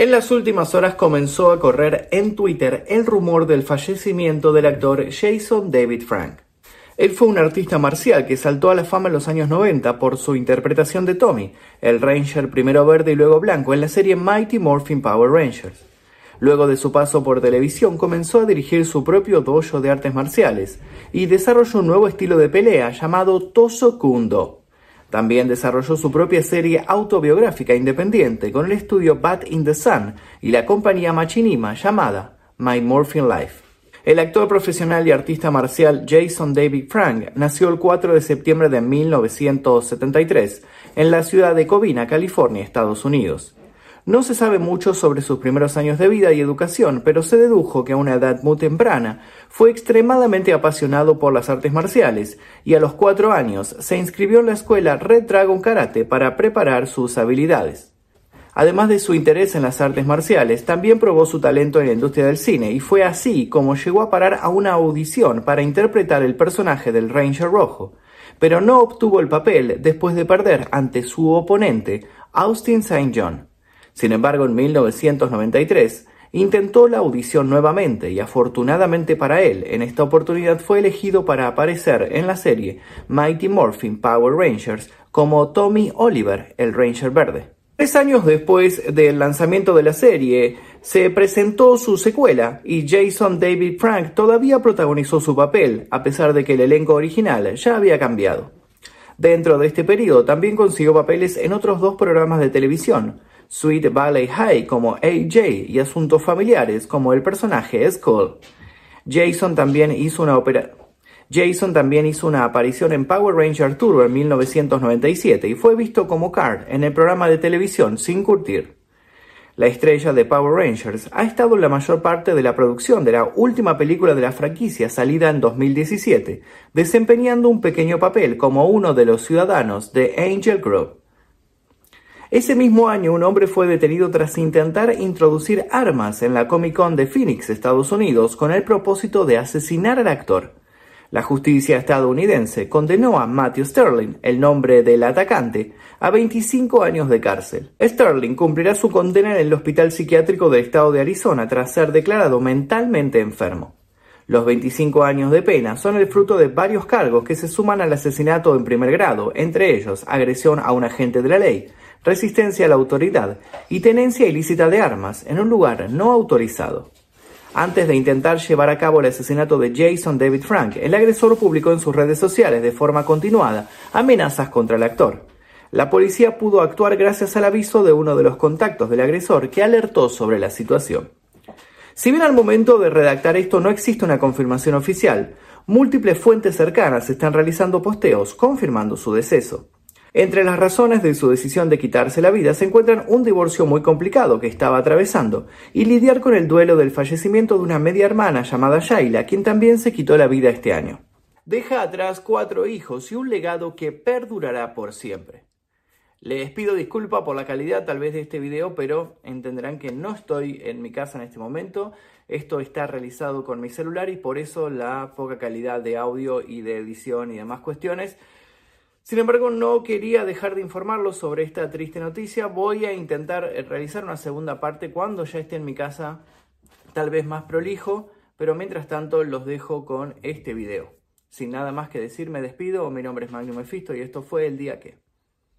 En las últimas horas comenzó a correr en Twitter el rumor del fallecimiento del actor Jason David Frank. Él fue un artista marcial que saltó a la fama en los años 90 por su interpretación de Tommy, el Ranger primero verde y luego blanco, en la serie Mighty Morphin Power Rangers. Luego de su paso por televisión comenzó a dirigir su propio dojo de artes marciales y desarrolló un nuevo estilo de pelea llamado Toso Kundo. También desarrolló su propia serie autobiográfica independiente con el estudio Bat in the Sun y la compañía Machinima llamada My Morphin Life. El actor profesional y artista marcial Jason David Frank nació el 4 de septiembre de 1973 en la ciudad de Covina, California, Estados Unidos. No se sabe mucho sobre sus primeros años de vida y educación, pero se dedujo que a una edad muy temprana fue extremadamente apasionado por las artes marciales y a los cuatro años se inscribió en la escuela Red Dragon Karate para preparar sus habilidades. Además de su interés en las artes marciales, también probó su talento en la industria del cine y fue así como llegó a parar a una audición para interpretar el personaje del Ranger Rojo, pero no obtuvo el papel después de perder ante su oponente, Austin St. John. Sin embargo, en 1993 intentó la audición nuevamente y afortunadamente para él, en esta oportunidad fue elegido para aparecer en la serie Mighty Morphin Power Rangers como Tommy Oliver, el Ranger Verde. Tres años después del lanzamiento de la serie, se presentó su secuela y Jason David Frank todavía protagonizó su papel, a pesar de que el elenco original ya había cambiado. Dentro de este periodo también consiguió papeles en otros dos programas de televisión, Sweet Valley High como AJ y Asuntos Familiares como el personaje Skull. Jason también hizo una Jason también hizo una aparición en Power Ranger Turbo en 1997 y fue visto como Card en el programa de televisión Sin Curtir. La estrella de Power Rangers ha estado en la mayor parte de la producción de la última película de la franquicia salida en 2017, desempeñando un pequeño papel como uno de los ciudadanos de Angel Grove. Ese mismo año un hombre fue detenido tras intentar introducir armas en la Comic Con de Phoenix, Estados Unidos, con el propósito de asesinar al actor. La justicia estadounidense condenó a Matthew Sterling, el nombre del atacante, a 25 años de cárcel. Sterling cumplirá su condena en el Hospital Psiquiátrico del Estado de Arizona tras ser declarado mentalmente enfermo. Los 25 años de pena son el fruto de varios cargos que se suman al asesinato en primer grado, entre ellos agresión a un agente de la ley, resistencia a la autoridad y tenencia ilícita de armas en un lugar no autorizado. Antes de intentar llevar a cabo el asesinato de Jason David Frank, el agresor publicó en sus redes sociales de forma continuada amenazas contra el actor. La policía pudo actuar gracias al aviso de uno de los contactos del agresor que alertó sobre la situación. Si bien al momento de redactar esto no existe una confirmación oficial, múltiples fuentes cercanas están realizando posteos confirmando su deceso. Entre las razones de su decisión de quitarse la vida se encuentran un divorcio muy complicado que estaba atravesando y lidiar con el duelo del fallecimiento de una media hermana llamada Shaila, quien también se quitó la vida este año. Deja atrás cuatro hijos y un legado que perdurará por siempre. Les pido disculpa por la calidad tal vez de este video, pero entenderán que no estoy en mi casa en este momento. Esto está realizado con mi celular y por eso la poca calidad de audio y de edición y demás cuestiones. Sin embargo, no quería dejar de informarlos sobre esta triste noticia. Voy a intentar eh, realizar una segunda parte cuando ya esté en mi casa, tal vez más prolijo, pero mientras tanto los dejo con este video. Sin nada más que decir, me despido. Mi nombre es Magnum Mefisto y esto fue El Día Que.